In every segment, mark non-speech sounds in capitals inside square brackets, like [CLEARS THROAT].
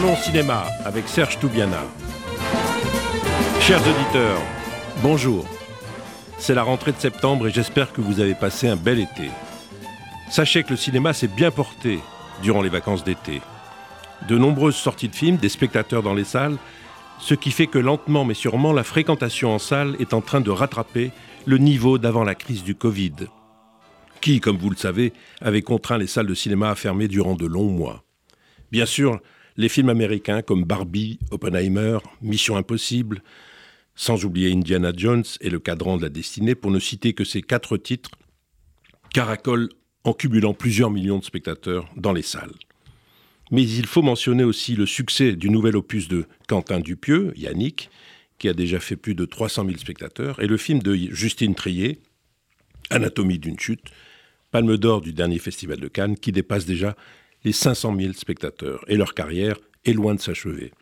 Cinéma avec Serge Toubiana. Chers auditeurs, bonjour. C'est la rentrée de septembre et j'espère que vous avez passé un bel été. Sachez que le cinéma s'est bien porté durant les vacances d'été. De nombreuses sorties de films, des spectateurs dans les salles, ce qui fait que lentement mais sûrement la fréquentation en salle est en train de rattraper le niveau d'avant la crise du Covid, qui, comme vous le savez, avait contraint les salles de cinéma à fermer durant de longs mois. Bien sûr, les films américains comme Barbie, Oppenheimer, Mission Impossible, sans oublier Indiana Jones et Le Cadran de la Destinée, pour ne citer que ces quatre titres, caracolent en cumulant plusieurs millions de spectateurs dans les salles. Mais il faut mentionner aussi le succès du nouvel opus de Quentin Dupieux, Yannick, qui a déjà fait plus de 300 000 spectateurs, et le film de Justine Trier, Anatomie d'une chute, palme d'or du dernier festival de Cannes, qui dépasse déjà les 500 000 spectateurs, et leur carrière est loin de s'achever.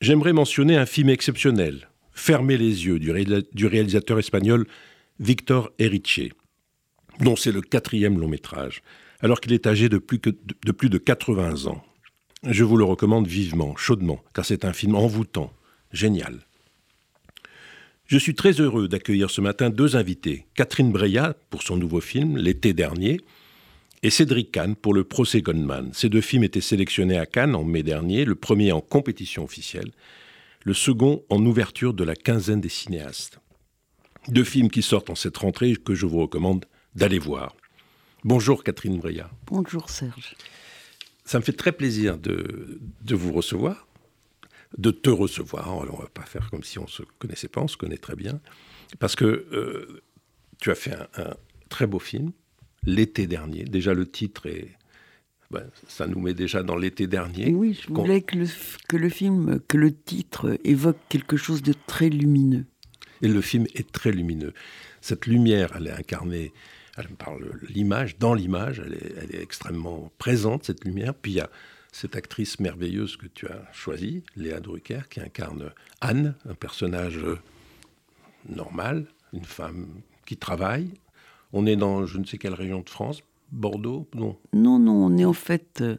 J'aimerais mentionner un film exceptionnel, Fermer les yeux, du, réalisateur espagnol Victor Erice, dont c'est le quatrième long métrage, alors qu'il est âgé de plus, de plus de 80 ans. Je vous le recommande vivement, chaudement, car c'est un film envoûtant, génial. Je suis très heureux d'accueillir ce matin deux invités, Catherine Breillat pour son nouveau film, L'été dernier, et Cédric Kahn pour le procès Goldman. Ces deux films étaient sélectionnés à Cannes en mai dernier, le premier en compétition officielle, le second en ouverture de la quinzaine des cinéastes. Deux films qui sortent en cette rentrée que je vous recommande d'aller voir. Bonjour Catherine Breillat. Bonjour Serge. Ça me fait très plaisir de, de vous recevoir, de te recevoir. on ne va pas faire comme si on ne se connaissait pas, on se connaît très bien. Parce que euh, tu as fait un très beau film, l'été dernier. Déjà, le titre est. Ben, ça nous met déjà dans l'été dernier. oui, je voulais que le, que le film, que le titre évoque quelque chose de très lumineux. Et le film est très lumineux. Cette lumière, elle est incarnée, elle parle l'image, dans l'image, elle elle est, extrêmement présente, cette lumière. Puis il y a cette actrice merveilleuse que tu as choisie, Léa Drucker, qui incarne Anne, un personnage normal, une femme qui travaille, on est dans je ne sais quelle région de France, Bordeaux Non. Non, non, on est en fait euh,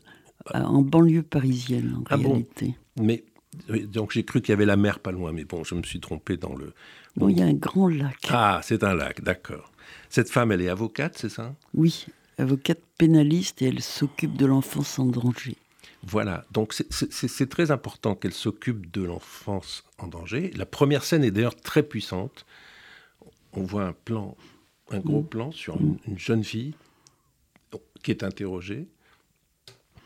en banlieue parisienne en ah réalité. Bon mais donc j'ai cru qu'il y avait la mer pas loin, mais bon, je me suis trompé dans le. Non, il y a un grand lac. Ah, c'est un lac, d'accord. Cette femme, elle est avocate, c'est ça? Oui, avocate pénaliste et elle s'occupe de l'enfance en danger. Voilà, donc c'est très important qu'elle s'occupe de l'enfance en danger. La première scène est d'ailleurs très puissante. On voit un plan un gros mm. plan sur une, jeune fille qui est interrogée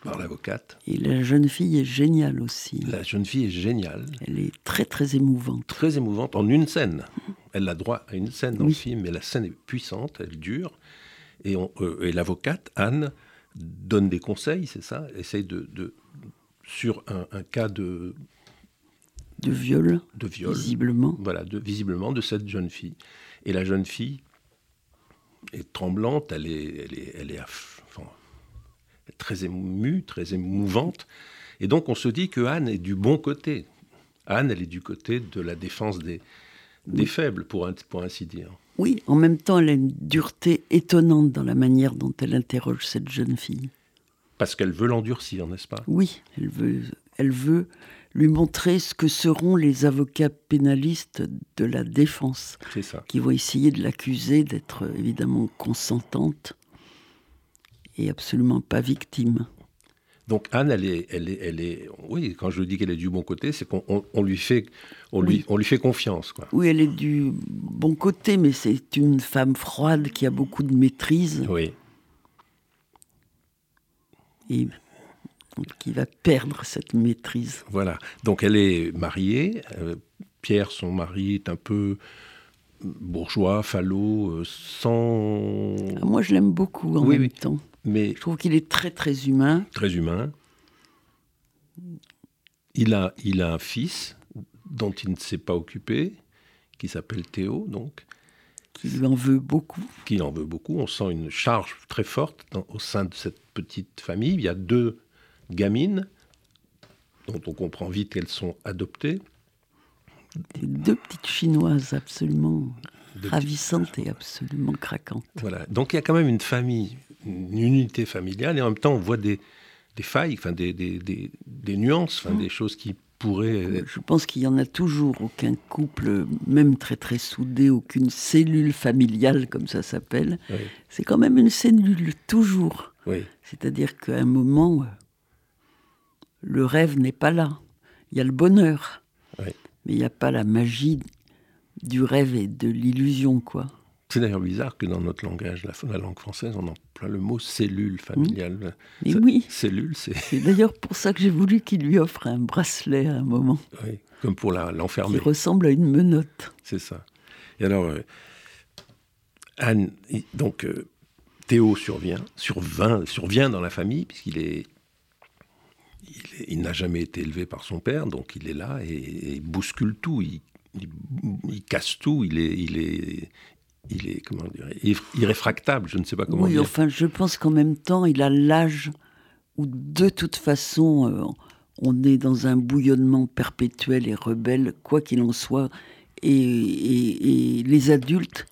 par l'avocate. Et la jeune fille est géniale aussi. La jeune fille est géniale. Elle est très très émouvante. Très émouvante en une scène. Elle a droit à une scène dans le film, mais la scène est puissante, elle dure. Et, euh, et l'avocate, Anne, donne des conseils, c'est ça Essaye de, de sur un, un, cas de... De viol. De viol. Visiblement. Voilà, de, visiblement de cette jeune fille. Et la jeune fille est tremblante, elle est, elle est, très émue, très émouvante. Et donc on se dit que Anne est du bon côté. Anne, elle est du côté de la défense des, des faibles, pour, pour ainsi dire. Oui, en même temps, elle a une dureté étonnante dans la manière dont elle interroge cette jeune fille. Parce qu'elle veut l'endurcir, n'est-ce pas? Oui, elle veut, elle veut lui montrer ce que seront les avocats pénalistes de la défense, qui vont essayer de l'accuser d'être évidemment consentante et absolument pas victime. Donc Anne, elle est, elle est, elle est, oui, quand je dis qu'elle est du bon côté, c'est qu'on lui fait, on lui, on lui fait confiance, quoi. Oui, elle est du bon côté, mais c'est une femme froide qui a beaucoup de maîtrise. Oui. Et qui va perdre cette maîtrise. Voilà. Donc elle est mariée. Euh, Pierre, son mari, est un peu bourgeois, falot, euh, sans. Ah, moi, je l'aime beaucoup en même temps. Mais je trouve qu'il est très très humain. Très humain. Il a, il a un fils dont il ne s'est pas occupé, qui s'appelle Théo, donc. Qui lui en veut beaucoup. Qui en veut beaucoup. On sent une charge très forte au sein de cette petite famille. Il y a deux gamines, dont on comprend vite qu'elles sont adoptées. deux petites chinoises absolument ravissantes et absolument craquantes. Voilà, donc il y a quand même une famille, une unité familiale, et en même temps on voit des, des failles, enfin des, des, des, nuances, enfin des choses qui pourraient. Je pense qu'il y en a toujours. Aucun couple, même très très soudé, aucune cellule familiale comme ça s'appelle. C'est quand même une cellule toujours. Oui. C'est-à-dire qu'à un moment, le rêve n'est pas là. Il y a le bonheur, mais il n'y a pas la magie du rêve et de l'illusion, quoi. C'est d'ailleurs bizarre que dans notre langage, la, langue française, on emploie le mot cellule familiale. Mais oui. Cellule, c'est. C'est d'ailleurs pour ça que j'ai voulu qu'il lui offre un bracelet à un moment. Oui, comme pour l'enfermer. qui ressemble à une menotte. C'est ça. Et alors, euh, Anne, donc euh, Théo survient, survient, survient dans la famille puisqu'il est il, n'a jamais été élevé par son père, donc il est là et, il bouscule tout, il, il, casse tout, il est, il est, il est comment dire, irréfractable, je ne sais pas comment oui, dire. enfin, je pense qu'en même temps, il a l'âge où de toute façon, euh, on est dans un bouillonnement perpétuel et rebelle, quoi qu'il en soit, et, et, les adultes,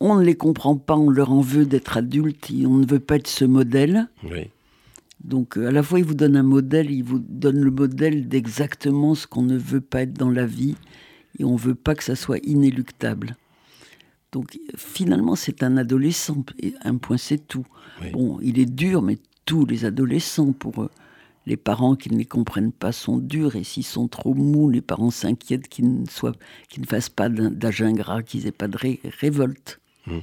on ne les comprend pas, on leur en veut d'être adultes, on ne veut pas être ce modèle. Oui. Donc euh, à la fois, il vous donne un modèle, il vous donne le modèle d'exactement ce qu'on ne veut pas être dans la vie, et on ne veut pas que ça soit inéluctable. Donc finalement, c'est un adolescent, et un point c'est tout. Bon, il est dur, mais tous les adolescents, pour eux, les parents qui ne les comprennent pas sont durs, et s'ils sont trop mous, les parents s'inquiètent qu'ils ne, soient, qu'ils ne fassent pas d'âge ingrat, qu'ils n'aient pas de révolte. Mmh.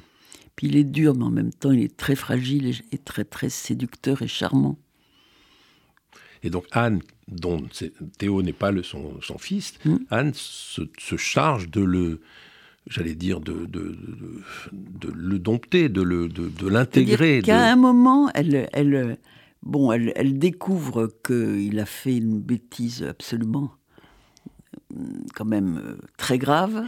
Puis il est dur, mais en même temps, il est très fragile et très, très séducteur et charmant. Et donc Anne, dont Théo n'est pas le, son, fils, mm. Anne se, charge de le, j'allais dire, de, de, le dompter, de, le, de, l'intégrer. Qu'à un moment, elle, elle, bon, elle, découvre qu'il a fait une bêtise absolument, quand même euh, très grave,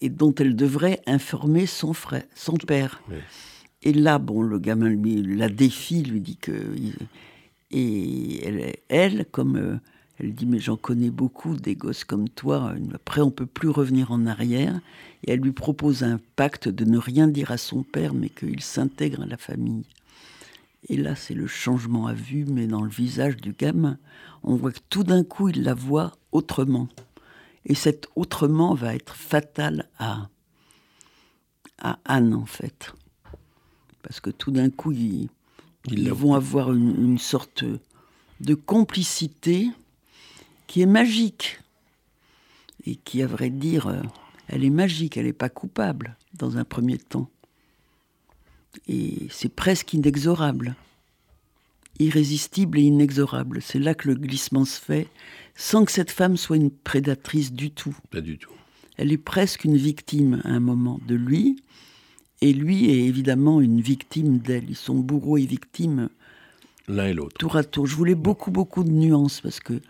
et dont elle devrait informer son frère, son père. Et là, bon, le gamin lui la défie, lui dit que et elle, elle comme euh, elle dit, mais j'en connais beaucoup des gosses comme toi. Après, on peut plus revenir en arrière. Et elle lui propose un pacte de ne rien dire à son père, mais qu'il s'intègre à la famille. Et là, c'est le changement à vue, mais dans le visage du gamin. On voit que tout d'un coup, il la voit autrement. Et cet autrement va être fatal à, à Anne, en fait. Parce que tout d'un coup, il, ils vont avoir une, sorte de complicité qui est magique et qui, à vrai dire, euh, elle est magique, elle n'est pas coupable dans un premier temps. Et c'est presque inexorable, irrésistible et inexorable. C'est là que le glissement se fait, sans que cette femme soit une prédatrice du tout. Pas du tout. Elle est presque une victime à un moment de lui, et lui est évidemment une victime d'elle. Ils sont bourreau et victime. L'un et l'autre. Tour à tour. Je voulais beaucoup, beaucoup de nuances parce que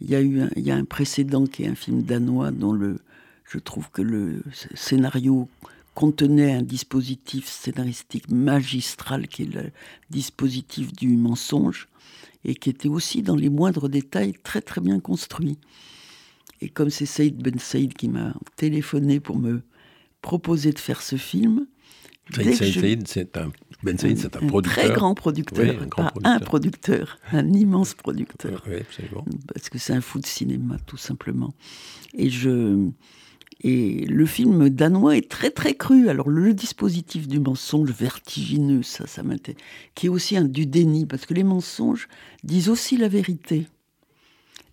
il y a eu un, y a un précédent qui est un film danois dont le, je trouve que le scénario contenait un dispositif scénaristique magistral qui est le dispositif du mensonge et qui était aussi dans les moindres détails très très bien construit. Et comme c'est Saïd Ben Saïd qui m'a téléphoné pour me proposer de faire ce film, ben Saïd, c'est un, producteur. Très grand producteur, un un producteur, un immense producteur. Oui, absolument. Parce que c'est un fou de cinéma, tout simplement. Et je. Et le film danois est très très cru. Alors le dispositif du mensonge vertigineux, ça, ça m'intéresse, qui est aussi un du déni, parce que les mensonges disent aussi la vérité.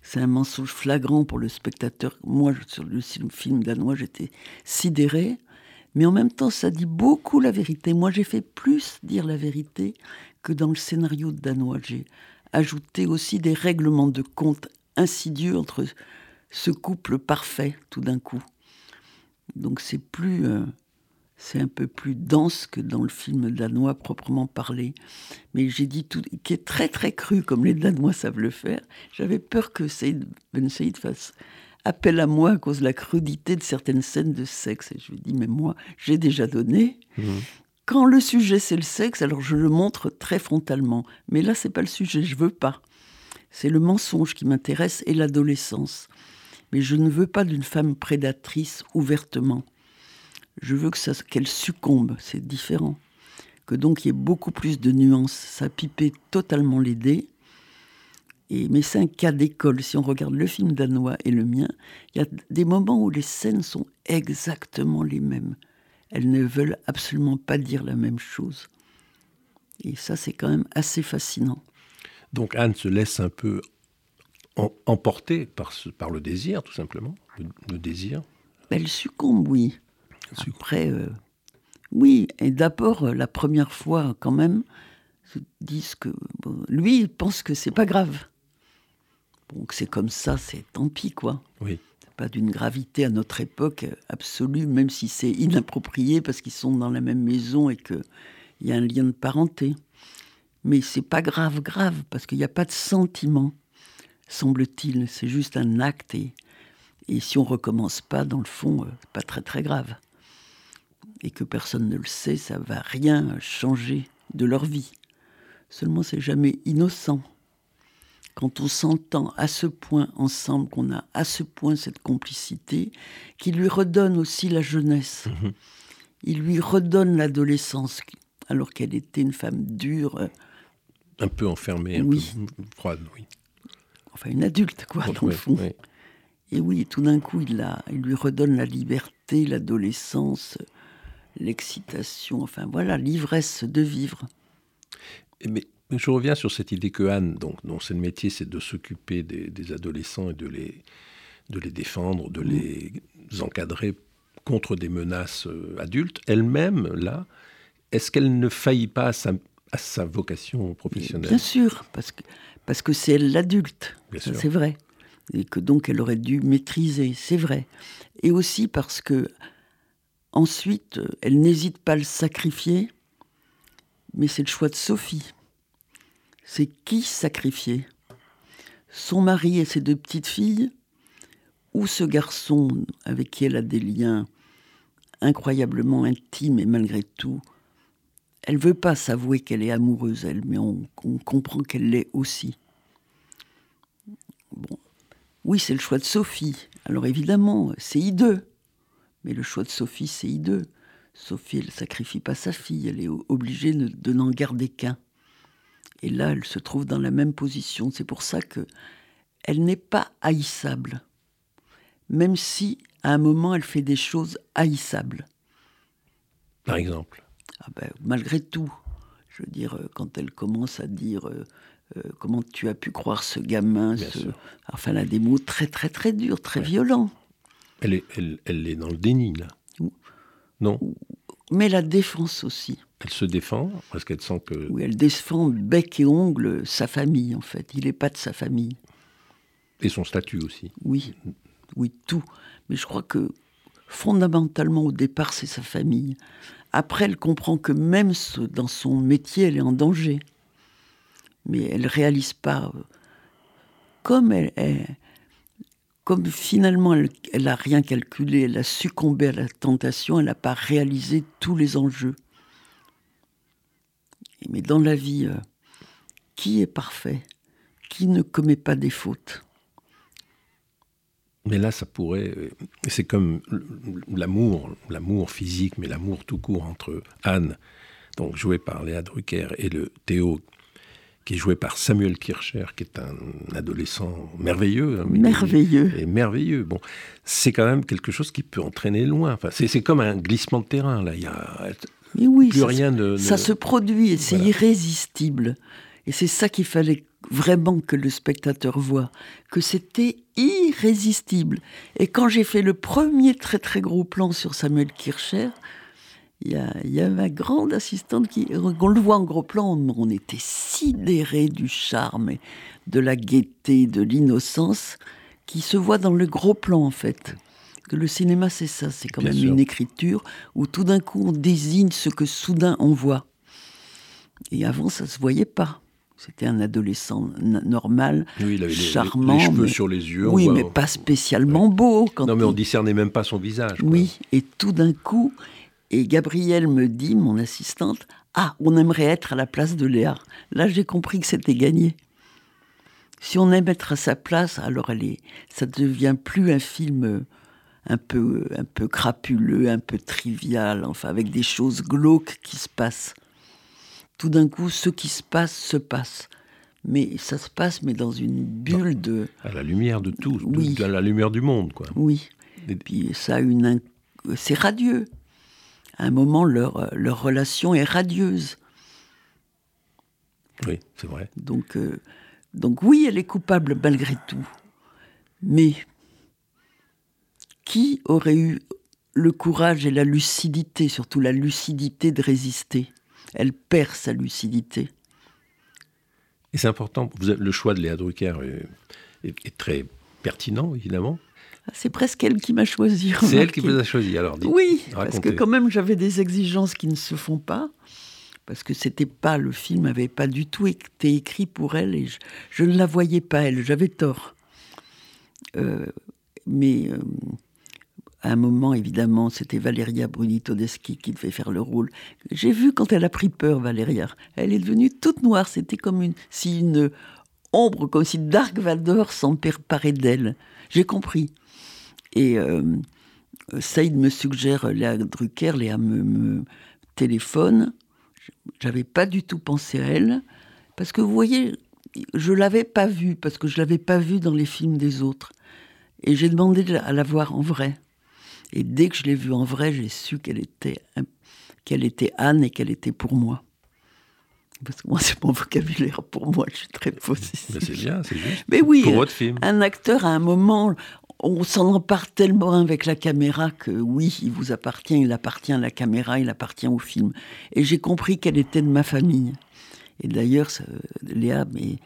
C'est un mensonge flagrant pour le spectateur. Moi, sur le film danois, j'étais sidéré mais en même temps, ça dit beaucoup la vérité. Moi, j'ai fait plus dire la vérité que dans le scénario danois. J'ai ajouté aussi des règlements de compte insidieux entre ce couple parfait, tout d'un coup. Donc c'est plus, euh, c'est un peu plus dense que dans le film danois proprement parlé. Mais j'ai dit tout, qui est très très cru, comme les Danois savent le faire. J'avais peur que Ben Saïd fasse appelle à moi à cause de la crudité de certaines scènes de sexe. Et je lui dis, mais moi, j'ai déjà donné. Mhm. Quand le sujet c'est le sexe, alors je le montre très frontalement. Mais là, c'est pas le sujet, je veux pas. C'est le mensonge qui m'intéresse et l'adolescence. Mais je ne veux pas d'une femme prédatrice ouvertement. Je veux que ça, qu'elle succombe, c'est différent. Que donc il y ait beaucoup plus de nuances. Ça pipait totalement les dés. Et, mais c'est un cas d'école. Si on regarde le film danois et le mien, il y a des moments où les scènes sont exactement les mêmes. Elles ne veulent absolument pas dire la même chose. Et ça, c'est quand même assez fascinant. Donc Anne se laisse un peu emporter par, par le désir, tout simplement, le, désir. Elle succombe, oui. Après, euh, oui, et d'abord, euh, la première fois, quand même, se disent que lui, il pense que c'est pas grave. Donc c'est comme ça, c'est tant pis, quoi. Oui. Pas d'une gravité à notre époque absolue, même si c'est inapproprié parce qu'ils sont dans la même maison et qu'il y a un lien de parenté. Mais c'est pas grave, grave, parce qu'il n'y a pas de sentiment, semble-t-il. C'est juste un acte et, et si on recommence pas, dans le fond, euh, pas très très grave. Et que personne ne le sait, ça va rien changer de leur vie. Seulement, c'est jamais innocent. Quand on s'entend à ce point ensemble, qu'on a à ce point cette complicité, qui lui redonne aussi la jeunesse. Mhm. Il lui redonne l'adolescence, alors qu'elle était une femme dure. Euh, un peu enfermée, un peu froide, oui. Enfin, une adulte, quoi, dans le fond. Et oui, tout d'un coup, il, a, il lui redonne la liberté, l'adolescence, l'excitation, enfin voilà, l'ivresse de vivre. Mais, je reviens sur cette idée que Anne, donc, dont c'est le métier, c'est de s'occuper des, adolescents et de les, de les défendre, de les encadrer contre des menaces euh, adultes. Elle-même, là, est-ce qu'elle ne faillit pas à sa, vocation professionnelle? Bien sûr, parce que parce que c'est elle l'adulte, c'est vrai, et que donc elle aurait dû maîtriser, c'est vrai, et aussi parce que ensuite elle n'hésite pas à le sacrifier, mais c'est le choix de Sophie. C'est qui sacrifier? Son mari et ses deux petites filles? Ou ce garçon avec qui elle a des liens incroyablement intimes et malgré tout, elle veut pas s'avouer qu'elle est amoureuse, elle, mais on, comprend qu'elle l'est aussi. Bon, oui, c'est le choix de Sophie. Alors évidemment, c'est hideux. Mais le choix de Sophie, c'est hideux. Sophie, elle sacrifie pas sa fille, elle est obligée de, n'en garder qu'un. Et là, elle se trouve dans la même position. C'est pour ça que elle n'est pas haïssable, même si à un moment elle fait des choses haïssables. Par exemple. Ah ben, malgré tout, je veux dire, euh, quand elle commence à dire euh, euh, comment tu as pu croire ce gamin Enfin, elle a des mots très très très durs, très violents. Elle est, elle, elle est dans le déni, là. Non Mais la défense aussi. Elle se défend parce qu'elle sent que... Oui, elle défend bec et ongle sa famille, en fait. Il n'est pas de sa famille. Et son statut aussi. Oui, oui, tout. Mais je crois que fondamentalement, au départ, c'est sa famille. Après, elle comprend que même dans son métier, elle est en danger. Mais elle réalise pas. Euh, comme elle, comme finalement elle n'a rien calculé, elle a succombé à la tentation, elle n'a pas réalisé tous les enjeux. Mais dans la vie, euh, qui est parfait? Qui ne commet pas des fautes? Mais là, ça pourrait. Euh, c'est comme l'amour, l'amour physique, mais l'amour tout court entre Anne, donc jouée par Léa Drucker, et le Théo, qui est joué par Samuel Kircher, qui est un adolescent merveilleux. Hein, merveilleux. Et merveilleux. Bon, c'est quand même quelque chose qui peut entraîner loin. Enfin, c'est comme un glissement de terrain. Là, il y a oui, plus ça, rien de, Ça se produit et c'est irrésistible. Et c'est ça qu'il fallait vraiment que le spectateur voit, que c'était irrésistible. Et quand j'ai fait le premier très très gros plan sur Samuel Kircher, il y, a, ma grande assistante qui, on le voit en gros plan, on était sidéré du charme, de la gaieté, de l'innocence, qui se voit dans le gros plan en fait. Que le cinéma c'est ça, c'est quand même une écriture où tout d'un coup on désigne ce que soudain on voit. Et avant ça se voyait pas. C'était un adolescent normal, oui, il avait charmant. Les, cheveux sur les yeux. Oui, mais pas spécialement beau. Quand non, mais on discernait même pas son visage. Oui, et tout d'un coup, et Gabrielle me dit, mon assistante, ah, on aimerait être à la place de Léa. Là, j'ai compris que c'était gagné. Si on aime être à sa place, alors elle est, ça devient plus un film un peu, un peu crapuleux, un peu trivial, enfin avec des choses glauques qui se passent tout d'un coup, ce qui se passe se passe. mais ça se passe mais dans une bulle de... À la lumière de tout, oui. à la lumière du monde, quoi. Oui. Et puis ça a une... C'est radieux. À un moment, leur, leur relation est radieuse. Oui, c'est vrai. Donc, euh, donc oui, elle est coupable malgré tout. Mais qui aurait eu le courage et la lucidité, surtout la lucidité de résister? Elle perd sa lucidité. Et c'est important, le choix de Léa Drucker est, très pertinent, évidemment. C'est presque elle qui m'a choisi. C'est elle qui vous a choisi, alors Oui, parce que quand même j'avais des exigences qui ne se font pas parce que c'était pas le film n'avait pas du tout été écrit pour elle et je, ne la voyais pas elle, j'avais tort. Euh, mais euh, à un moment, évidemment, c'était Valeria Bruni Todeschi qui devait faire le rôle. J'ai vu quand elle a pris peur, Valeria. Elle est devenue toute noire. C'était comme une, si une ombre, comme si Dark Vador s'emparait d'elle. J'ai compris. Et euh, Saïd me suggère Léa Drucker, Léa me, me téléphone j'avais pas du tout pensé à elle, parce que vous voyez, je l'avais pas vue, parce que je l'avais pas vue dans les films des autres. Et j'ai demandé à la voir en vrai. Et dès que je l'ai vue en vrai, j'ai su qu'elle était, qu'elle était Anne et qu'elle était pour moi. Parce que moi, c'est mon vocabulaire pour moi, je suis très possessive. Mais c'est bien, c'est juste. Mais oui, pour votre film. un acteur, à un moment, on s'en empare tellement avec la caméra que oui, il vous appartient, il appartient à la caméra, il appartient au film. Et j'ai compris qu'elle était de ma famille. Et d'ailleurs, Léa, mais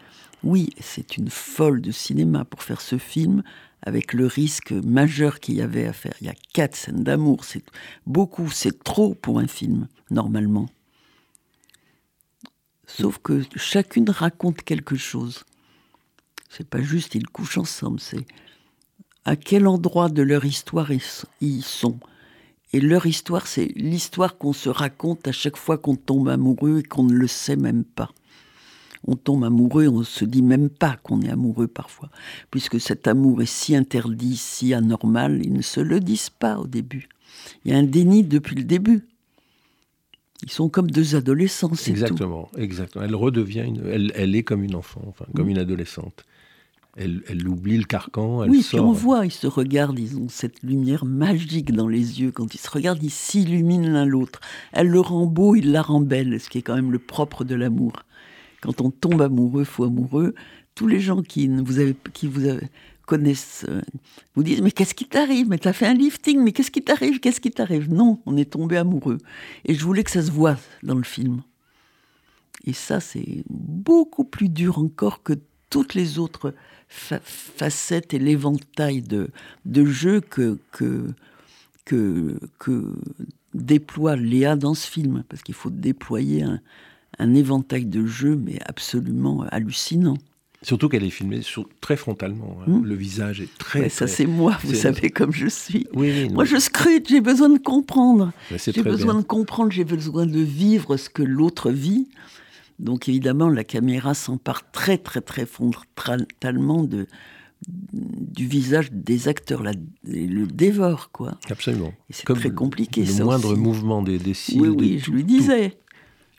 oui, c'est une folle de cinéma pour faire ce film avec le risque majeur qu'il y avait à faire. Il y a quatre scènes d'amour, c'est beaucoup, c'est trop pour un film, normalement. Sauf que chacune raconte quelque chose. C'est pas juste ils couchent ensemble, c'est à quel endroit de leur histoire ils sont. Et leur histoire, c'est l'histoire qu'on se raconte à chaque fois qu'on tombe amoureux et qu'on ne le sait même pas. On tombe amoureux, on ne se dit même pas qu'on est amoureux parfois, puisque cet amour est si interdit, si anormal, ils ne se le disent pas au début. Il y a un déni depuis le début. Ils sont comme deux adolescents, c'est Exactement, exactement. Elle redevient, une, elle, est comme une enfant, enfin, comme mmh. une adolescente elle, oublie le carcan, elle oui, sort. on voit, ils se regardent, ils ont cette lumière magique dans les yeux. Quand ils se regardent, ils s'illuminent l'un l'autre. Elle le rend beau, il la rend belle, ce qui est quand même le propre de l'amour. Quand on tombe amoureux, fou amoureux, tous les gens qui vous, avez, qui vous connaissent euh, vous disent Mais qu'est-ce qui t'arrive? Mais t'as fait un lifting, mais qu'est-ce qui t'arrive? Qu'est-ce qui t'arrive? Non, on est tombé amoureux. Et je voulais que ça se voit dans le film. Et ça, c'est beaucoup plus dur encore que toutes les autres facette et l'éventail de, de jeux que, que, que, que, déploie Léa dans ce film, parce qu'il faut déployer un, un, éventail de jeux, mais absolument hallucinant. Surtout qu'elle est filmée très frontalement. Hein. Hmm. Le visage est très. ça, c'est moi, vous savez, comme je suis. moi, je scrute, j'ai besoin de comprendre. J'ai besoin de comprendre, j'ai besoin de vivre ce que l'autre vit. Donc évidemment, la caméra s'empare très très très frontalement de, du visage des acteurs, la, le dévore quoi. Absolument. c'est très compliqué. Le moindre mouvement des, des cils. Oui, oui, je lui disais.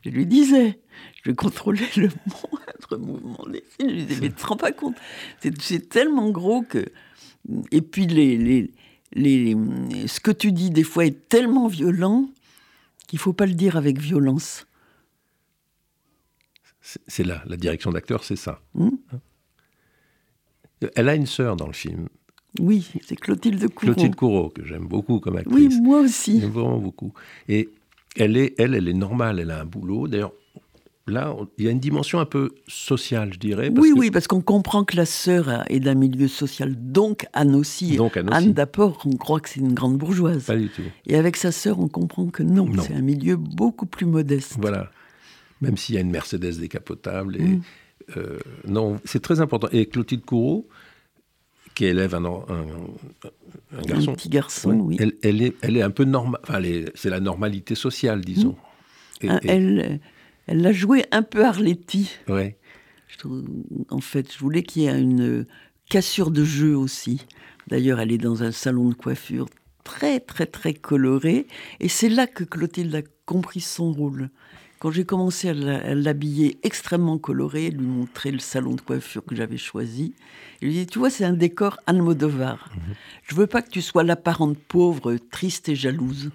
Je lui disais. Je contrôlais le [LAUGHS] mouvement des cils. Je disais, mais tu te rends pas compte C'est tellement gros que. Et puis les, les, les, ce que tu dis des fois est tellement violent qu'il faut pas le dire avec violence. C'est là, la direction d'acteur, c'est ça. Hmm. Elle a une sœur dans le film. Oui, c'est Clotilde Courreau. Clotilde Courreau, que j'aime beaucoup comme actrice. Oui, moi aussi. J'aime vraiment beaucoup. Et elle est, elle, elle est normale, elle a un boulot. D'ailleurs, là, il y a une dimension un peu sociale, je dirais. oui, oui, parce qu'on comprend que la sœur est d'un milieu social, donc Anne aussi. Donc Anne, Anne d'apport, on croit que c'est une grande bourgeoise. Pas du tout. Et avec sa sœur, on comprend que non. c'est un milieu beaucoup plus modeste. Voilà même s'il y a une Mercedes décapotable. Et, mm. euh, non, c'est très important. Et Clotilde Courreau, qui élève un, un, garçon. Un petit garçon, oui. Elle, elle, est, elle est un peu normale. Enfin, c'est la normalité sociale, disons. Mm. Ah, elle, elle l'a joué un peu Arletty. Ouais. en fait, je voulais qu'il y ait une cassure de jeu aussi. D'ailleurs, elle est dans un salon de coiffure très, très, très coloré. Et c'est là que Clotilde a compris son rôle Quand j'ai commencé à l'habiller extrêmement coloré, lui montrer le salon de coiffure que j'avais choisi, il lui dit Tu vois, c'est un décor Almodovar. Je mhm. Je veux pas que tu sois l'apparente pauvre, triste et jalouse.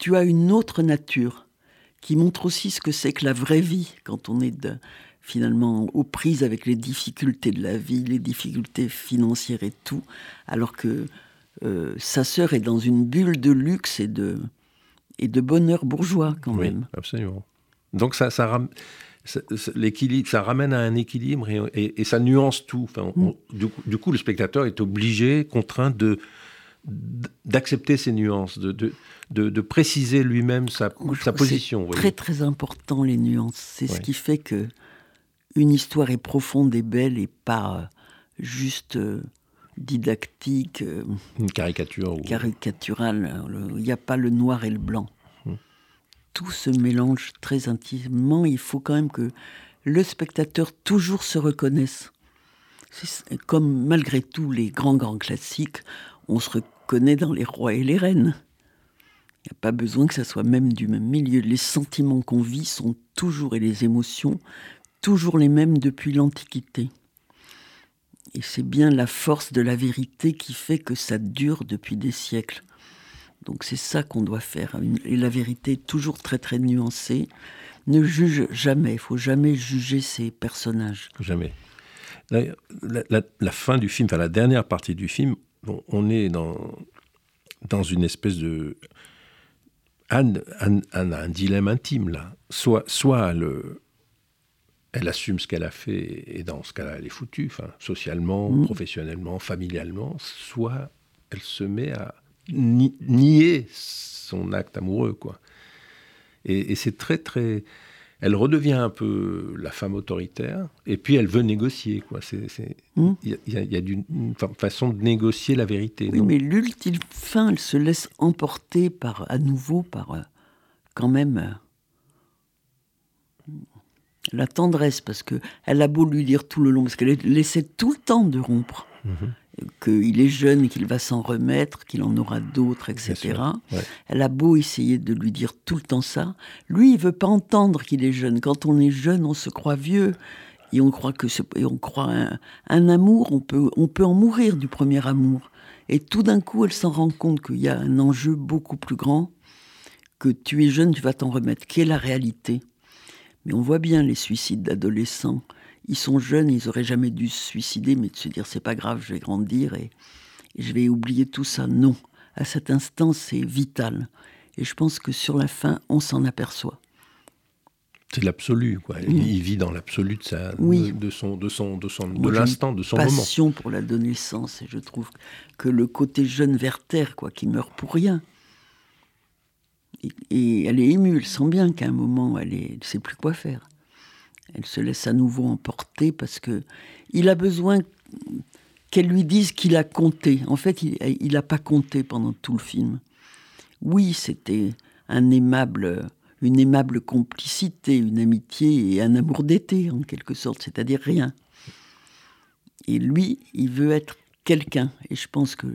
Tu as une autre nature qui montre aussi ce que c'est que la vraie vie quand on est de, finalement aux prises avec les difficultés de la vie, les difficultés financières et tout, alors que euh, sa sœur est dans une bulle de luxe et de, et de bonheur bourgeois quand oui, même. Absolument. Donc ça, ça, l'équilibre, ça ramène à un équilibre et, et, ça nuance tout. Enfin, mm. du, coup, le spectateur est obligé, contraint de d'accepter ces nuances, de, de, de, préciser lui-même sa, sa position. C'est très très important les nuances. C'est ce qui fait que une histoire est profonde et belle et pas euh, juste euh, didactique. Euh, une caricature. Caricaturale. Il n'y a pas le noir et le blanc. Hmm. Tout se mélange très intimement. Il faut quand même que le spectateur toujours se reconnaisse. Comme malgré tout les grands grands classiques, on se reconnaît dans les rois et les reines. Il n'y a pas besoin que ça soit même du même milieu. Les sentiments qu'on vit sont toujours, et les émotions, toujours les mêmes depuis l'Antiquité. Et c'est bien la force de la vérité qui fait que ça dure depuis des siècles. Donc c'est ça qu'on doit faire. Et la vérité est toujours très très nuancée. Ne juge jamais, il faut jamais juger ces personnages. Jamais. La, la, fin du film, enfin la dernière partie du film, on est dans, dans une espèce de... Anne, a un dilemme intime là. Soit, soit le, elle assume ce qu'elle a fait et dans ce cas-là, elle est foutue, enfin, socialement, mm. professionnellement, familialement, soit elle se met à nier son acte amoureux, quoi. Et, c'est très, très. Elle redevient un peu la femme autoritaire, et puis elle veut négocier, quoi. Mm. Il y, a, une façon de négocier la vérité. Oui, mais l'ultime fin, elle se laisse emporter par, à nouveau par, euh, quand même. Euh, la tendresse, parce que elle a beau lui dire tout le long, parce qu'elle laissait tout le temps de rompre, mhm. Qu'il est jeune qu'il va s'en remettre, qu'il en aura d'autres, etc. Elle a beau essayer de lui dire tout le temps ça, lui, il veut pas entendre qu'il est jeune. Quand on est jeune, on se croit vieux. Et on croit que et on croit un, un, amour, on peut, on peut en mourir du premier amour. Et tout d'un coup, elle s'en rend compte qu'il y a un enjeu beaucoup plus grand, que tu es jeune, tu vas t'en remettre. Quelle est la réalité mais on voit bien les suicides d'adolescents. Ils sont jeunes, ils auraient jamais dû se suicider, mais de se dire c'est pas grave, je vais grandir et, je vais oublier tout ça. Non, à cet instant, c'est vital. Et je pense que sur la fin, on s'en aperçoit. C'est l'absolu, quoi. Il vit dans l'absolu de, sa, de, son, de son, de son, de l'instant, de son passion moment. Passion pour l'adolescence, et je trouve que le côté jeune Werther, quoi, qui meurt pour rien, et, elle est émue, elle sent bien qu'à un moment, elle ne sait plus quoi faire. Elle se laisse à nouveau emporter parce que il a besoin qu'elle lui dise qu'il a compté. En fait, il n'a pas compté pendant tout le film. Oui, c'était un aimable, une aimable complicité, une amitié et un amour d'été, en quelque sorte, c'est-à-dire rien. Et lui, il veut être quelqu'un. Et je pense que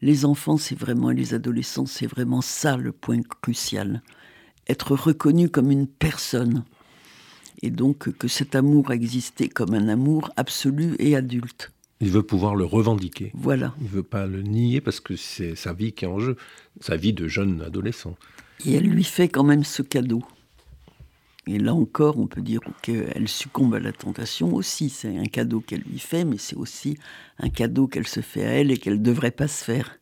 les enfants, c'est vraiment, les adolescents, c'est vraiment ça le point crucial. Être reconnu comme une personne. Et donc que cet amour existait comme un amour absolu et adulte. Il veut pouvoir le revendiquer. Voilà. Il veut pas le nier parce que c'est sa vie qui est en jeu, sa vie de jeune adolescent. Et elle lui fait quand même ce cadeau. Et là encore, on peut dire qu'elle succombe à la tentation aussi. C'est un cadeau qu'elle lui fait, mais c'est aussi un cadeau qu'elle se fait à elle et qu'elle ne devrait pas se faire.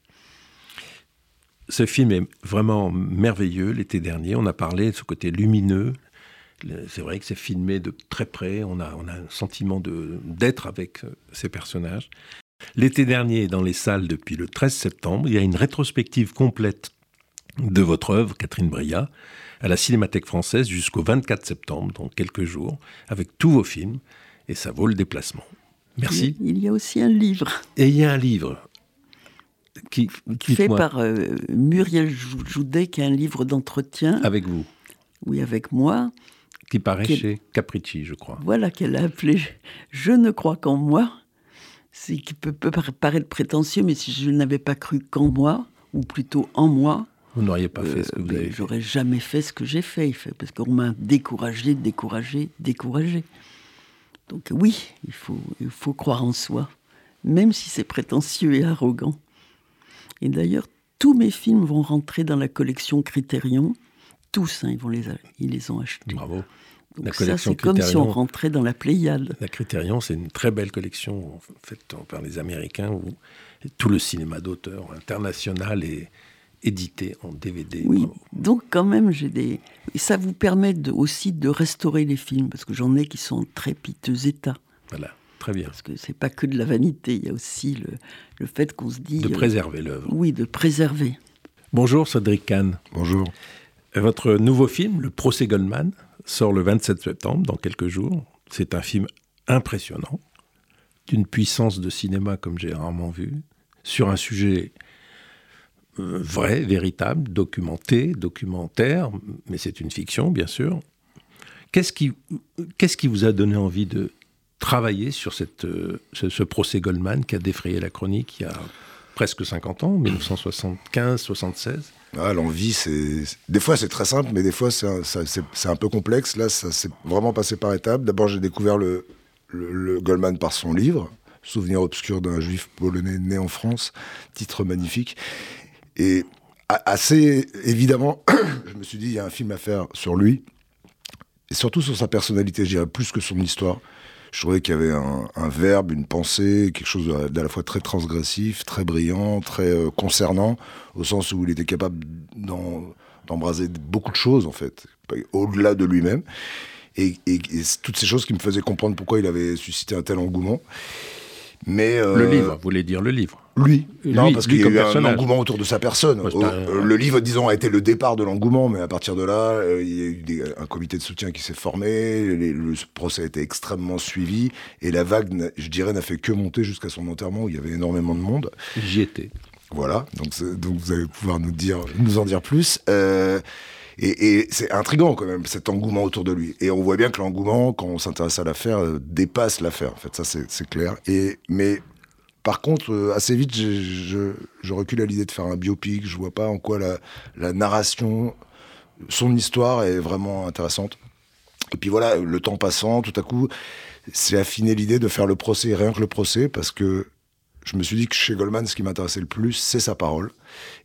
Ce film est vraiment merveilleux. L'été dernier, on a parlé de ce côté lumineux. C'est vrai que c'est filmé de très près. On a, on a un sentiment d'être avec euh, ces personnages. L'été dernier, dans les salles depuis le 13 septembre, il y a une rétrospective complète de votre œuvre, Catherine Bria, à la Cinémathèque française jusqu'au 24 septembre, donc quelques jours, avec tous vos films, et ça vaut le déplacement. Merci. Il y a aussi un livre. Et il y a un livre. Qui, fait par euh, Muriel Joudet, qui est un livre d'entretien. Avec vous Oui, avec moi. Qui paraît chez Capricci, je crois. Voilà, qu'elle a appelé Je ne crois qu'en moi. C'est qui peut, peut paraître prétentieux, mais si je n'avais pas cru qu'en moi, ou plutôt en moi, Vous n'auriez pas fait ce que vous avez fait J'aurais jamais fait ce que j'ai fait, parce qu'on m'a découragé, découragé, découragé. Donc oui, il faut, il faut croire en soi, même si c'est prétentieux et arrogant. Et d'ailleurs, tous mes films vont rentrer dans la collection Criterion. Tous, hein, ils, vont les, ils les ont achetés. Bravo. Donc ça, c'est comme si on rentrait dans la Pléiade. La Criterion, c'est une très belle collection faite par les Américains où tout le cinéma d'auteur international est édité en DVD. Oui, donc quand même, j'ai des... ça vous permet aussi de restaurer les films, parce que j'en ai qui sont en très piteux état. Voilà, très bien. Parce que c'est pas que de la vanité, il y a aussi le, le fait qu'on se dit... De préserver l'œuvre. Oui, de préserver. Bonjour Cédric Kahn. Bonjour. Votre nouveau film, Le procès Goldman, sort le 27 septembre, dans quelques jours. C'est un film impressionnant, d'une puissance de cinéma comme j'ai rarement vu, sur un sujet euh, vrai, véritable, documenté, documentaire, mais c'est une fiction, bien sûr. Qu'est-ce qui, vous a donné envie de travailler sur euh, ce, procès Goldman qui a défrayé la chronique il y a presque 50 ans, 1975, 76 L'envie, c'est. Des fois, c'est très simple, mais des fois, c'est un, un, peu complexe. Là, ça s'est vraiment passé par étapes. D'abord, j'ai découvert le, le, Goldman par son livre, Souvenir obscur d'un juif polonais né en France, titre magnifique. Et assez évidemment, [CLEARS THROAT] je me suis dit, il y a un film à faire sur lui, et surtout sur sa personnalité, je dirais, plus que son histoire. Je trouvais qu'il y avait un, verbe, une pensée, quelque chose d'à la fois très transgressif, très brillant, très euh, concernant, au sens où il était capable d'embraser beaucoup de choses, en fait, au-delà de lui-même. Et, et, toutes ces choses qui me faisaient comprendre pourquoi il avait suscité un tel engouement. Mais euh, le livre, vous voulez dire le livre Lui, non, parce qu'il y a eu un engouement autour de sa personne. Euh, le livre, disons, a été le départ de l'engouement, mais à partir de là, euh, il y a eu un comité de soutien qui s'est formé, le procès a été extrêmement suivi, et la vague, je dirais, n'a fait que monter jusqu'à son enterrement où il y avait énormément de monde. J'y étais. Voilà, donc, donc vous allez pouvoir nous, dire, nous en dire plus. Euh, et, c'est intrigant quand même, cet engouement autour de lui. Et on voit bien que l'engouement, quand on s'intéresse à l'affaire, euh, dépasse l'affaire. En fait, ça c'est clair. Et, mais par contre, euh, assez vite, je, recule à l'idée de faire un biopic. Je vois pas en quoi la, narration, son histoire est vraiment intéressante. Et puis voilà, le temps passant, tout à coup, c'est affiné l'idée de faire le procès, rien que le procès, parce que je me suis dit que chez Goldman, ce qui m'intéressait le plus, c'est sa parole,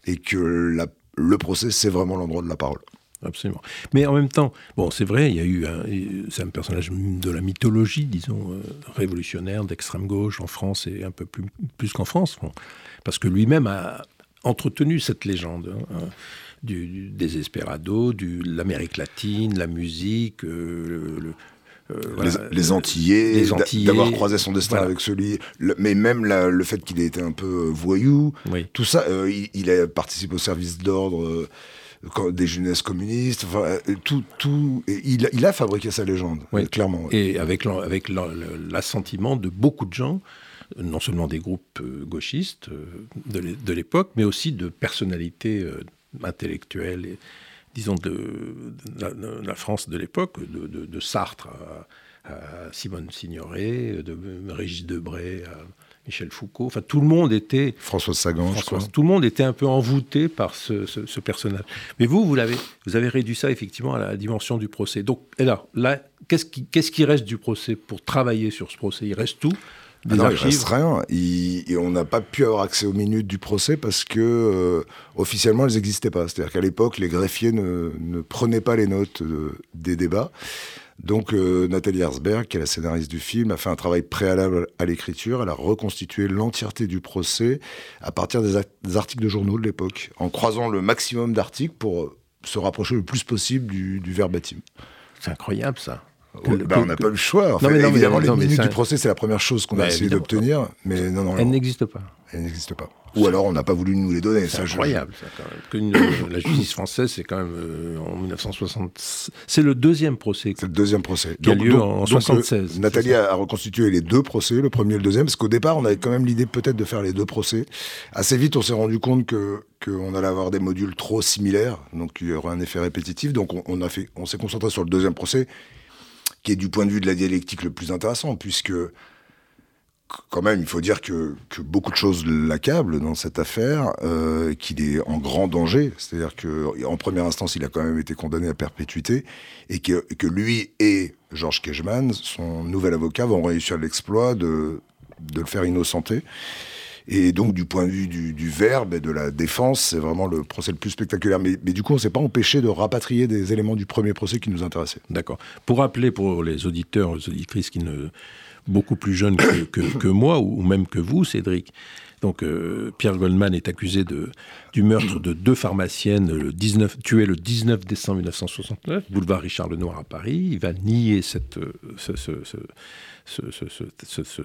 et que le procès, c'est vraiment l'endroit de la parole absolument. Mais en même temps, bon, c'est vrai, il y a eu c'est un personnage de la mythologie, disons, euh, révolutionnaire d'extrême gauche en France et un peu plus, plus qu'en France, parce que lui-même a entretenu cette légende. Hein, hein, du, désesperado, de l'Amérique latine, la musique, euh, le, euh, les, Antillais, d'avoir croisé son destin avec celui, mais même le fait qu'il ait été un peu voyou, tout ça, il, il, a participé au service d'ordre des jeunesses communistes, euh, tout, tout, il, il, a fabriqué sa légende, clairement. Et avec l'assentiment de beaucoup de gens, non seulement des groupes euh, gauchistes euh, de l'époque, mais aussi de personnalités intellectuelles, et, disons, de, la, France de l'époque, de, Sartre à, Simone Signoret, de Régis Debray à Michel Foucault, enfin tout le monde était... François Sagan, Tout le monde était un peu envoûté par ce, personnage. Mais vous, vous, avez, vous avez réduit ça effectivement à la dimension du procès. Donc, là, là qu'est-ce qui, qu'est-ce qui reste du procès pour travailler sur ce procès? Il reste tout? Ah non, il reste rien. et on n'a pas pu avoir accès aux minutes du procès parce que euh, officiellement elles n'existaient pas. C'est-à-dire qu'à l'époque, les greffiers ne, ne, prenaient pas les notes euh, des débats. Donc euh, Nathalie Herzberg, qui est la scénariste du film, a fait un travail préalable à l'écriture. Elle a reconstitué l'entièreté du procès à partir des, articles de journaux de l'époque, en croisant le maximum d'articles pour euh, se rapprocher le plus possible du, du verbatim. C'est incroyable ça. Bah, on n'a pas eu le choix. non, mais évidemment, les minutes du procès, c'est la première chose qu'on a essayé d'obtenir. Mais non, non, Elle n'existe pas. Elle n'existe pas. Ou alors on n'a pas voulu nous les donner. C'est incroyable, ça, quand même. Que la justice française, c'est quand même euh, en 1960. C'est le deuxième procès. C'est le deuxième procès. Qui a lieu en 1976. Euh, Nathalie a, reconstitué les deux procès, le premier et le deuxième, parce qu'au départ, on avait quand même l'idée peut-être de faire les deux procès. Assez vite, on s'est rendu compte que qu'on allait avoir des modules trop similaires, donc il y aurait un effet répétitif. Donc on, a fait, on s'est concentré sur le deuxième procès, qui est du point de vue de la dialectique le plus intéressant, puisque quand même, il faut dire que, beaucoup de choses l'accablent dans cette affaire, euh, qu'il est en grand danger. C'est-à-dire qu'en première instance, il a quand même été condamné à perpétuité, et que, que lui et Georges Kejman, son nouvel avocat, vont réussir l'exploit de, de le faire innocenter. Et donc, du point de vue du, verbe et de la défense, c'est vraiment le procès le plus spectaculaire. Mais, du coup, on ne s'est pas empêché de rapatrier des éléments du premier procès qui nous intéressaient. D'accord. Pour rappeler pour les auditeurs, les auditrices qui ne beaucoup plus jeunes que, moi, ou même que vous, Cédric. Donc euh, Pierre Goldman est accusé du meurtre de deux pharmaciennes le 19, tuées le 19 décembre 1969, boulevard Richard Lenoir à Paris. Il va nier cette,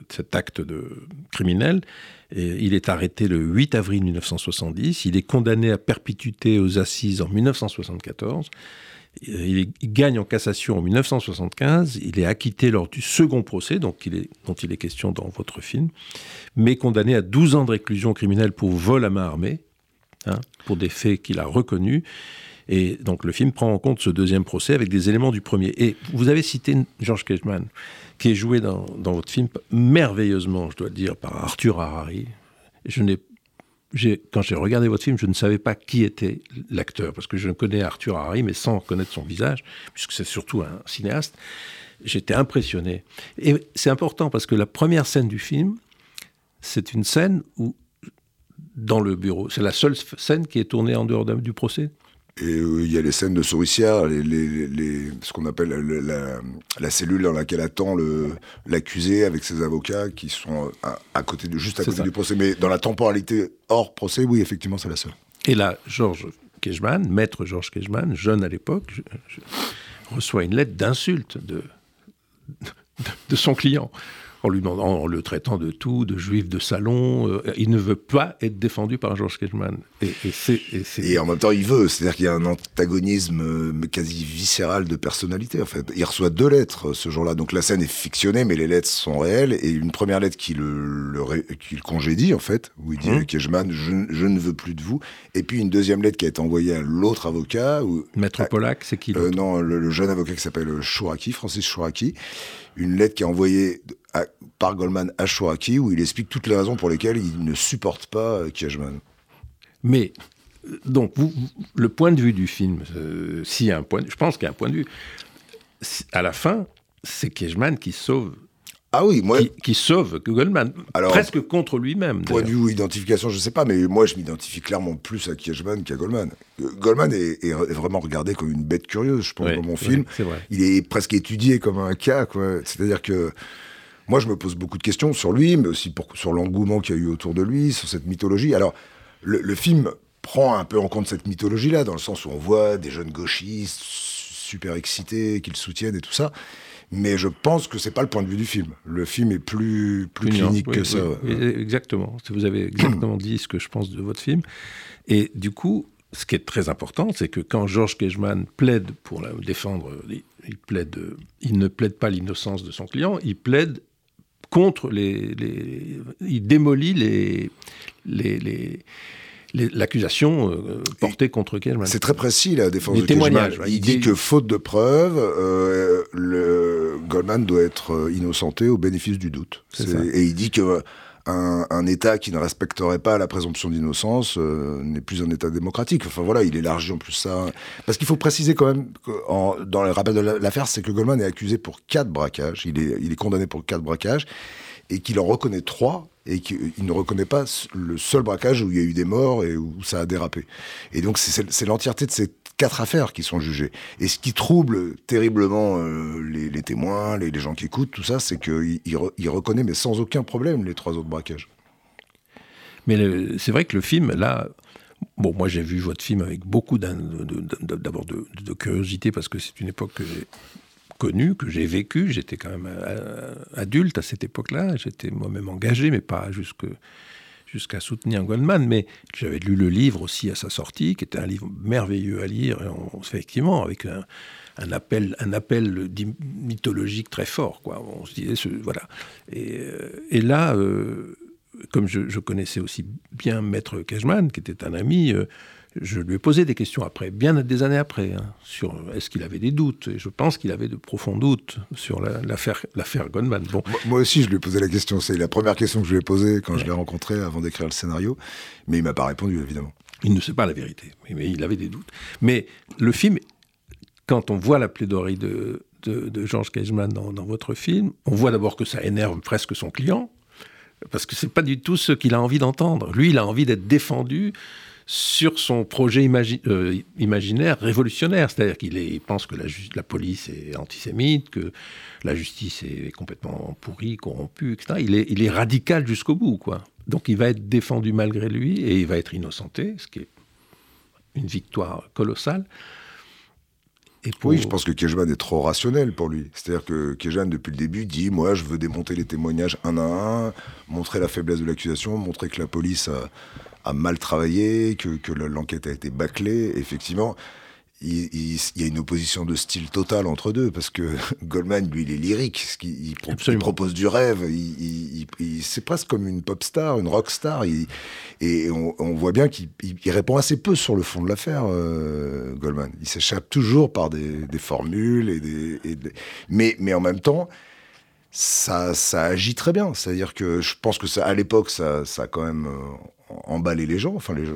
cet acte de criminel. Il est arrêté le 8 avril 1970. Il est condamné à perpétuité aux assises en 1974. Il, gagne en cassation en 1975, il est acquitté lors du second procès, donc dont il est question dans votre film, mais condamné à 12 ans de réclusion criminelle pour vol à main armée, hein, pour des faits qu'il a reconnus. Et donc le film prend en compte ce deuxième procès avec des éléments du premier. Et vous avez cité George Cashman, qui est joué dans, dans votre film merveilleusement, je dois le dire, par Arthur Harari. Je n'ai quand j'ai regardé votre film, je ne savais pas qui était l'acteur, parce que je connais Arthur Harry, mais sans connaître son visage, puisque c'est surtout un cinéaste. J'étais impressionné. Et c'est important parce que la première scène du film, c'est une scène où, dans le bureau, c'est la seule scène qui est tournée en dehors du procès. Et euh, il y a les scènes de souricière, les, ce qu'on appelle la, cellule dans laquelle attend l'accusé avec ses avocats qui sont à, côté de, juste à côté du procès. Mais dans la temporalité hors procès, oui, effectivement, c'est la seule. Et là, Georges Kejman, maître Georges Kejman, jeune à l'époque, reçoit une lettre d'insulte de, de son client en lui demandant, en le traitant de tout, de juif de salon. Euh, il ne veut pas être défendu par George Kejman. Et, et, en même temps, il veut. C'est-à-dire qu'il y a un antagonisme euh, quasi viscéral de personnalité, en fait. Il reçoit deux lettres ce jour-là. Donc la scène est fictionnée, mais les lettres sont réelles. Et une première lettre qui le, congédie, en fait, où il dit mmh. Kejman, je, ne veux plus de vous. Et puis une deuxième lettre qui a été envoyée à l'autre avocat. Où, Maître Pollack, c'est qui euh, Non, le, jeune avocat qui s'appelle Chouraki, Francis Chouraki. Une lettre qui est envoyée par Goldman à où il explique toutes les raisons pour lesquelles il ne supporte pas Kiechman. Mais, euh, donc, vous, le point de vue du film, euh, s'il y a un point, je pense qu'il y a un point de vue. À la fin, c'est Kiechman qui sauve ah oui, moi. Qui, sauve Goldman, presque contre lui-même. Point de vue identification, je ne sais pas, mais moi je m'identifie clairement plus à Kiechman qu'à Goldman. Goldman est, vraiment regardé comme une bête curieuse, je pense, dans mon film. Il est presque étudié comme un cas, quoi. C'est-à-dire que moi, je me pose beaucoup de questions sur lui, mais aussi sur l'engouement qu'il y a eu autour de lui, sur cette mythologie. Alors, le, film prend un peu en compte cette mythologie-là, dans le sens où on voit des jeunes gauchistes super excités, qui le soutiennent et tout ça. Mais je pense que c'est pas le point de vue du film. Le film est plus, plus clinique que ça. Exactement. Vous avez exactement dit ce que je pense de votre film. Et du coup, ce qui est très important, c'est que quand Georges Kejman plaide pour la défendre, il, plaide, il ne plaide pas l'innocence de son client, il plaide contre les, il démolit les, les, l'accusation euh, portée contre Kejman. C'est très précis la défense de témoignages. Il, dit que faute de preuves, euh, le Goldman doit être euh, innocenté au bénéfice du doute. Et il dit que un, État qui ne respecterait pas la présomption d'innocence n'est plus un État démocratique. Enfin voilà, il élargit en plus ça. Parce qu'il faut préciser quand même, dans le rappel de l'affaire, c'est que Goldman est accusé pour quatre braquages. Il est, il est condamné pour quatre braquages et qu'il en reconnaît trois et qu'il ne reconnaît pas le seul braquage où il y a eu des morts et où ça a dérapé. Et donc c'est l'entièreté de ces quatre affaires qui sont jugées. Et ce qui trouble terriblement euh, les, témoins, les, gens qui écoutent, tout ça, c'est qu'il il, reconnaît, mais sans aucun problème, les trois autres braquages. Mais c'est vrai que le film, là, Bon, moi j'ai vu votre film avec beaucoup d'abord de, de, curiosité parce que c'est une époque que j'ai connu, que j'ai vécu. J'étais quand même euh, adulte à cette époque-là. J'étais moi-même engagé, mais pas jusque jusqu'à soutenir Goldman, mais j'avais lu le livre aussi à sa sortie, qui était un livre merveilleux à lire, on, effectivement, avec un, appel, un appel mythologique très fort, quoi. On se disait, voilà. Et, euh, là, euh, comme je, connaissais aussi bien Maître Cashman, qui était un ami, euh, je lui ai posé des questions après, bien des années après, hein, sur est-ce qu'il avait des doutes? Et je pense qu'il avait de profonds doutes sur l'affaire l'affaire Goldman. Bon. Moi aussi, je lui ai posé la question. C'est la première question que je lui ai posée quand je l'ai rencontré avant d'écrire le scénario. Mais il m'a pas répondu, évidemment. Il ne sait pas la vérité, mais, il avait des doutes. Mais le film, quand on voit la plaidoirie de, de, Georges Cageman dans, dans, votre film, on voit d'abord que ça énerve presque son client, parce que c'est pas du tout ce qu'il a envie d'entendre. Lui, il a envie d'être défendu sur son projet euh, imaginaire révolutionnaire. C'est-à-dire qu'il pense que la, police est antisémite, que la justice est complètement pourrie, corrompue, etc. Il est, radical jusqu'au bout, quoi. Donc il va être défendu malgré lui et il va être innocenté, ce qui est une victoire colossale. Oui, je pense que Kejman est trop rationnel pour lui. C'est-à-dire que Kejman, depuis le début, dit Moi, je veux démonter les témoignages un à un, montrer la faiblesse de l'accusation, montrer que la police a, a mal travaillé, que, que l'enquête a été bâclée. Effectivement, il, y a une opposition de style total entre deux, parce que [LAUGHS] Goldman, lui, il est lyrique, il, il, propose du rêve, c'est presque comme une pop star, une rock star, et on, voit bien qu'il répond assez peu sur le fond de l'affaire, euh, Goldman. Il s'échappe toujours par des, formules, et des, mais, mais en même temps, ça, ça agit très bien. C'est-à-dire que je pense que ça, à l'époque, ça, ça a quand même euh, emballer les gens. Enfin, les, je,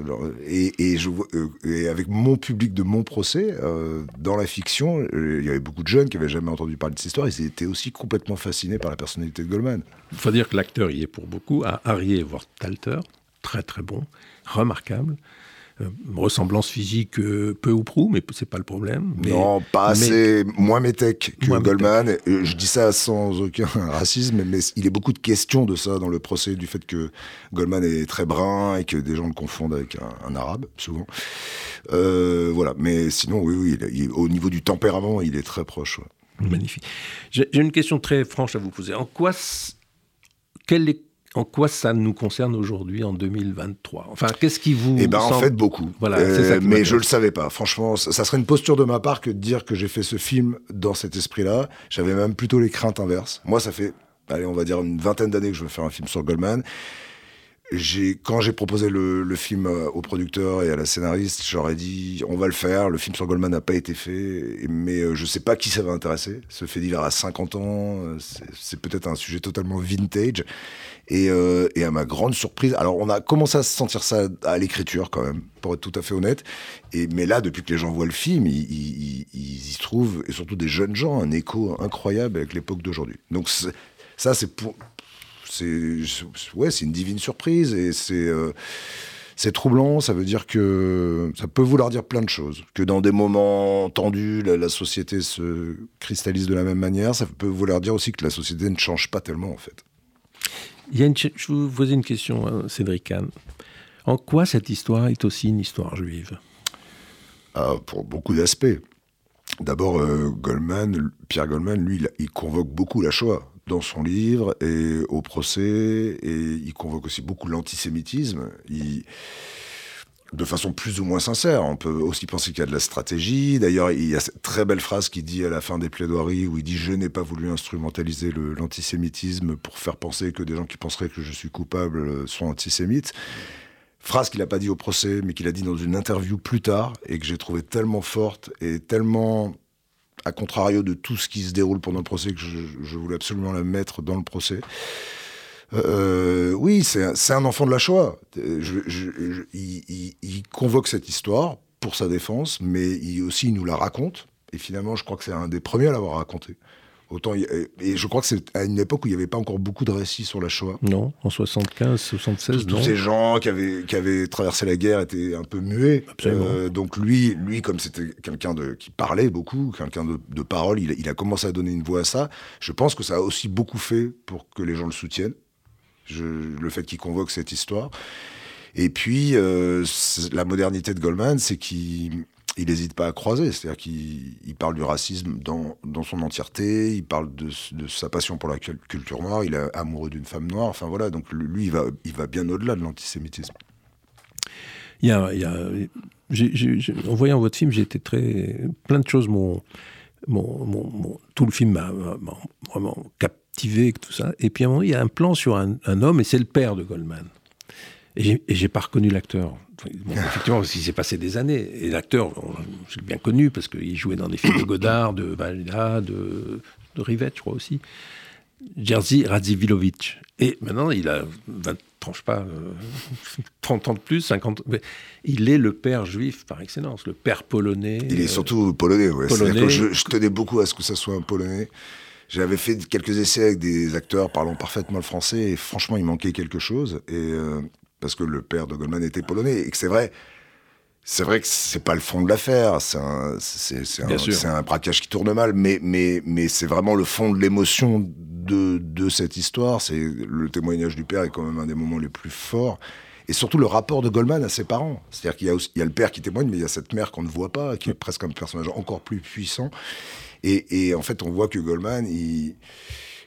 euh, et avec mon public de mon procès, euh, dans la fiction, il y avait beaucoup de jeunes qui n'avaient jamais entendu parler de cette histoire. Ils étaient aussi complètement fascinés par la personnalité de Goldman. Il faut dire que l'acteur y est pour beaucoup. À Harry Worth-Talter, très très bon, remarquable. Euh, ressemblance physique euh, peu ou prou, mais c'est pas le problème. non, pas assez, moins métèque que Goldman. Je dis ça sans aucun [LAUGHS] racisme, mais il y a beaucoup de questions de ça dans le procès, du fait que Goldman est très brun et que des gens le confondent avec un, arabe, souvent. Euh, voilà, mais sinon, oui, oui, au niveau du tempérament, il est très proche. Magnifique. J'ai une question très franche à vous poser. En quoi, quel est en quoi ça nous concerne aujourd'hui en 2023 Enfin, qu'est-ce qui vous Eh ben, en fait, beaucoup. Voilà, euh, mais je le savais pas. Franchement, ça, serait une posture de ma part que de dire que j'ai fait ce film dans cet esprit-là. J'avais même plutôt les craintes inverses. Moi, ça fait, allez, on va dire une vingtaine d'années que je veux faire un film sur Goldman quand j'ai proposé le, film euh, au producteur et à la scénariste, j'aurais dit on va le faire. Le film sur Goldman n'a pas été fait, mais euh, je sais pas qui ça va intéresser. Ce fait divers à 50 ans, euh, c'est peut-être un sujet totalement vintage. Et, à ma grande surprise, alors on a commencé à sentir ça à l'écriture quand même, pour être tout à fait honnête. Et mais là, depuis que les gens voient le film, ils, y trouvent, et surtout des jeunes gens, un écho incroyable avec l'époque d'aujourd'hui. Donc ça, c'est ouais, une divine surprise et euh, c'est troublant. Ça veut dire que ça peut vouloir dire plein de choses. Que dans des moments tendus, la, société se cristallise de la même manière. Ça peut vouloir dire aussi que la société ne change pas tellement en fait. Je vous posais une question, hein, Cédric Kahn. En quoi cette histoire est aussi une histoire juive? Ah, Pour beaucoup d'aspects. D'abord, euh, Goldman, Pierre Goldman, lui, il convoque beaucoup la Shoah dans son livre et au procès, et il convoque aussi beaucoup l'antisémitisme. De façon plus ou moins sincère. On peut aussi penser qu'il y a de la stratégie. D'ailleurs, il y a cette très belle phrase qu'il dit à la fin des plaidoiries où il dit Je n'ai pas voulu instrumentaliser l'antisémitisme pour faire penser que des gens qui penseraient que je suis coupable sont antisémites. Phrase qu'il n'a pas dit au procès, mais qu'il a dit dans une interview plus tard et que j'ai trouvé tellement forte et tellement à contrario de tout ce qui se déroule pendant le procès, que je, voulais absolument la mettre dans le procès. Euh, oui, c'est un, enfant de la Shoah. il, convoque cette histoire pour sa défense, mais il aussi il nous la raconte. Et finalement, je crois que c'est un des premiers à l'avoir raconté. Autant, et je crois que c'est à une époque où il n'y avait pas encore beaucoup de récits sur la Shoah. Non, en 75, 76, Tous, ces gens qui avaient, qui avaient traversé la guerre étaient un peu muets. Euh, donc lui, lui, comme c'était quelqu'un qui parlait beaucoup, quelqu'un de, parole, il, a commencé à donner une voix à ça. Je pense que ça a aussi beaucoup fait pour que les gens le soutiennent. Le fait qu'il convoque cette histoire. Et puis, euh, la modernité de Goldman, c'est qu'il il n'hésite pas à croiser, c'est-à-dire qu'il parle du racisme dans, son entièreté, il parle de, sa passion pour la culture noire, il est amoureux d'une femme noire, enfin voilà, donc lui, il va, il va bien au-delà de l'antisémitisme. Il y a, en voyant votre film, j'ai été très... plein de choses mon, mon, tout le film m'a vraiment captivé, tout ça. Et puis à un moment, il y a un plan sur un, homme, et c'est le père de Goldman. Et j'ai pas reconnu l'acteur. [LAUGHS] effectivement, parce qu'il s'est passé des années. Et l'acteur, je l'ai bien connu, parce qu'il jouait dans des films de Godard, de Valda, de, de Rivette, je crois aussi. Jerzy Radziwilovich. Et maintenant, il a 20, tranche pas, 30 euh, [LAUGHS] ans de plus, 50 Il est le père juif par excellence, le père polonais. Il est surtout polonais, ouais. polonais. je, je, tenais beaucoup à ce que ça soit un polonais. J'avais fait quelques essais avec des acteurs parlant parfaitement le français et franchement, il manquait quelque chose. Et, euh, parce que le père de Goldman était polonais. Et que c'est vrai, c'est vrai que c'est pas le fond de l'affaire, c'est un, braquage qui tourne mal, mais, mais, mais c'est vraiment le fond de l'émotion de, de cette histoire. C'est le témoignage du père est quand même un des moments les plus forts. Et surtout le rapport de Goldman à ses parents. C'est-à-dire qu'il y a le père qui témoigne, mais il y a cette mère qu'on ne voit pas, qui est presque un personnage encore plus puissant. Et, et en fait, on voit que Goldman, il,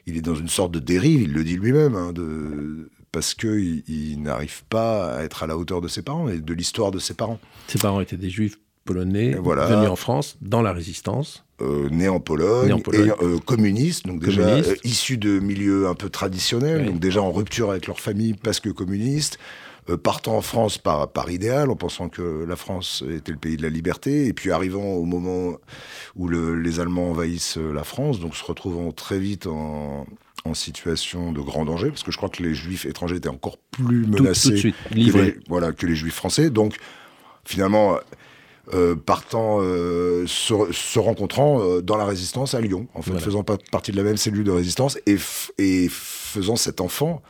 il est dans une sorte de dérive, il le dit lui-même, hein, de, parce qu'il il, n'arrive pas à être à la hauteur de ses parents et de l'histoire de ses parents. Ses parents étaient des juifs polonais, venus en France dans la résistance. Euh, nés en Pologne, et euh, communistes, donc déjà euh, issus de milieux un peu traditionnels, donc déjà en rupture avec leur famille parce que communistes, partant en France par, par idéal, en pensant que la France était le pays de la liberté, et puis arrivant au moment où les Allemands envahissent la France, donc se retrouvant très vite en, en situation de grand danger, parce que je crois que les juifs étrangers étaient encore plus menacés Que, les, voilà, que les juifs français. Donc, finalement, euh, partant, euh, se, rencontrant euh, dans la résistance à Lyon, en fait, faisant partie de la même cellule de résistance et, et faisant cet enfant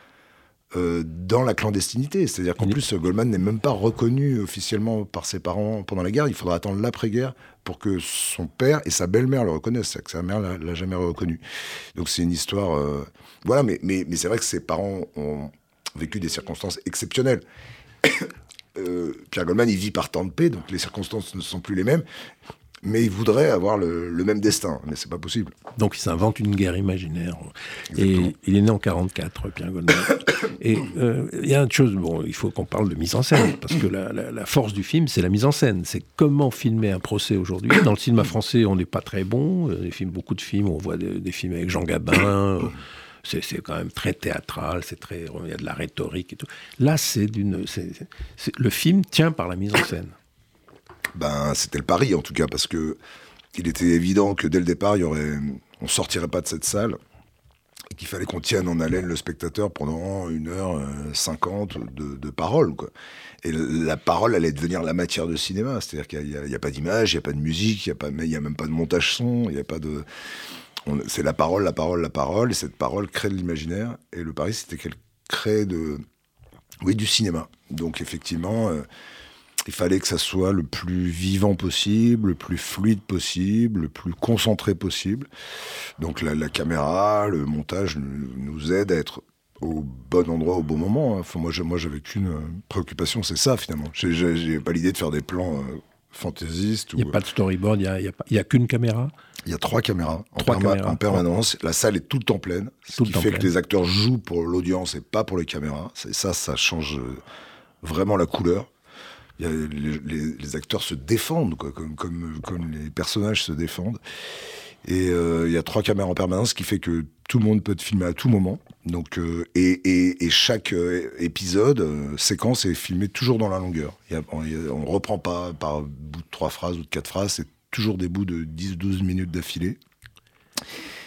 dans la clandestinité. C'est-à-dire qu'en plus, Goldman n'est même pas reconnu officiellement par ses parents pendant la guerre. Il faudra attendre l'après-guerre pour que son père et sa belle-mère le reconnaissent, que sa mère l'a jamais reconnu. Donc c'est une histoire, euh, voilà. Mais, mais, mais c'est vrai que ses parents ont vécu des circonstances exceptionnelles. [COUGHS] euh, Pierre Goldman, il vit par temps de paix, donc les circonstances ne sont plus les mêmes mais il voudrait avoir le, même destin, mais c'est pas possible. Donc il s'invente une guerre imaginaire. Et il est né en 44, Pierre Goldman. [COUGHS] Et euh, il y a une chose, bon, il faut qu'on parle de mise en scène, parce que la, force du film, c'est la mise en scène. C'est comment filmer un procès aujourd'hui. Dans le cinéma français, on n'est pas très bon. Les films, beaucoup de films, on voit des, films avec Jean Gabin. Euh, c'est quand même très théâtral, c'est très, il y a de la rhétorique et tout. Là, c'est d'une, le film tient par la mise en scène ben, c'était le pari en tout cas, parce que il était évident que dès le départ, il y aurait, on sortirait pas de cette salle et qu'il fallait qu'on tienne en haleine le spectateur pendant une heure euh, cinquante de, parole. Quoi. Et la parole allait devenir la matière de cinéma, c'est-à-dire qu'il n'y a, pas d'image, il n'y a pas de musique, il n'y a, a même pas de montage son, il n'y a pas de... C'est la parole, la parole, la parole, et cette parole crée de l'imaginaire, et le pari c'était qu'elle crée de... Oui, du cinéma. Donc effectivement... Euh, il fallait que ça soit le plus vivant possible, le plus fluide possible, le plus concentré possible. Donc la, caméra, le montage nous aide à être au bon endroit au bon moment. Hein. Enfin, moi, moi, j'avais qu'une euh, préoccupation, c'est ça finalement. J'ai pas l'idée de faire des plans euh, fantaisistes. Il n'y a pas de storyboard, il n'y a, qu'une caméra? Il y a trois caméras, en, permanence. La salle est tout le temps pleine, ce qui fait que les acteurs jouent pour l'audience et pas pour les caméras. Ça, ça change euh, vraiment la couleur les, acteurs se défendent, comme, les personnages se défendent. Et euh, il y a trois caméras en permanence, ce qui fait que tout le monde peut te filmer à tout moment. Donc, euh, et, chaque euh, épisode, séquence est filmé toujours dans la longueur. on ne reprend pas par bout de trois phrases ou de quatre phrases, c'est toujours des bouts de 10-12 minutes d'affilée.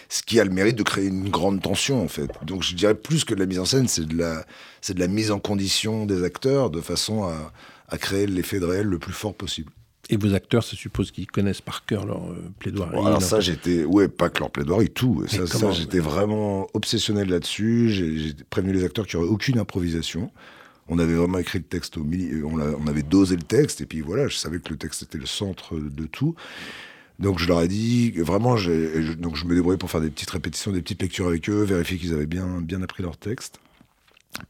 Ce qui a le mérite de créer une grande tension, en fait. Donc je dirais plus que de la mise en scène, c'est de la mise en condition des acteurs de façon à, à créer l'effet de réel le plus fort possible. Et vos acteurs, ça suppose qu'ils connaissent par cœur leur euh, plaidoirie. alors ça, j'étais, ouais, pas que leur plaidoirie, tout. ça, j'étais vraiment obsessionnel là-dessus. J'ai prévenu les acteurs qu'il n'y aurait aucune improvisation. On avait vraiment écrit le texte au milieu, on, on, avait dosé le texte, et puis voilà, je savais que le texte était le centre de tout. Donc je leur ai dit, vraiment, je, donc je me débrouillais pour faire des petites répétitions, des petites lectures avec eux, vérifier qu'ils avaient bien, bien appris leur texte.